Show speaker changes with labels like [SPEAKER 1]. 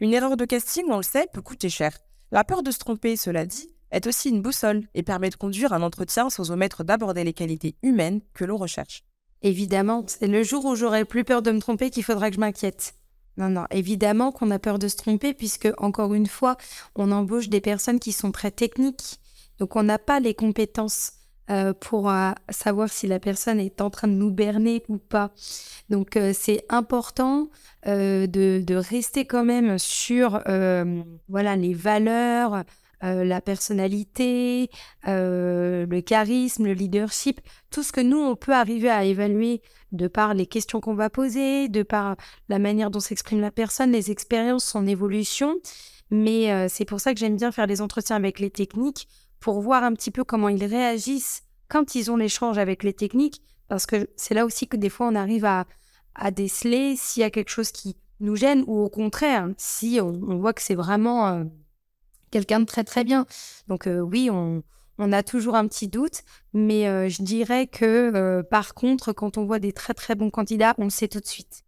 [SPEAKER 1] Une erreur de casting, on le sait, peut coûter cher. La peur de se tromper, cela dit, est aussi une boussole et permet de conduire un entretien sans omettre d'aborder les qualités humaines que l'on recherche.
[SPEAKER 2] Évidemment, c'est le jour où j'aurai plus peur de me tromper qu'il faudra que je m'inquiète. Non, non, évidemment qu'on a peur de se tromper puisque, encore une fois, on embauche des personnes qui sont très techniques. Donc, on n'a pas les compétences euh, pour euh, savoir si la personne est en train de nous berner ou pas. Donc, euh, c'est important de, de, rester quand même sur voilà, les valeurs, euh, la personnalité, euh, le charisme, le leadership, tout ce que nous, on peut arriver à évaluer de par les questions qu'on va poser, de par la manière dont s'exprime la personne, les expériences, son évolution. Mais euh, c'est pour ça que j'aime bien faire des entretiens avec les techniques pour voir un petit peu comment ils réagissent quand ils ont l'échange avec les techniques, parce que c'est là aussi que des fois on arrive à, à déceler s'il y a quelque chose qui nous gêne ou au contraire, si on, voit que c'est vraiment quelqu'un de très très bien. Donc euh, oui, on, on, a toujours un petit doute, mais euh, je dirais que euh, par contre, quand on voit des très très bons candidats, on sait tout de suite.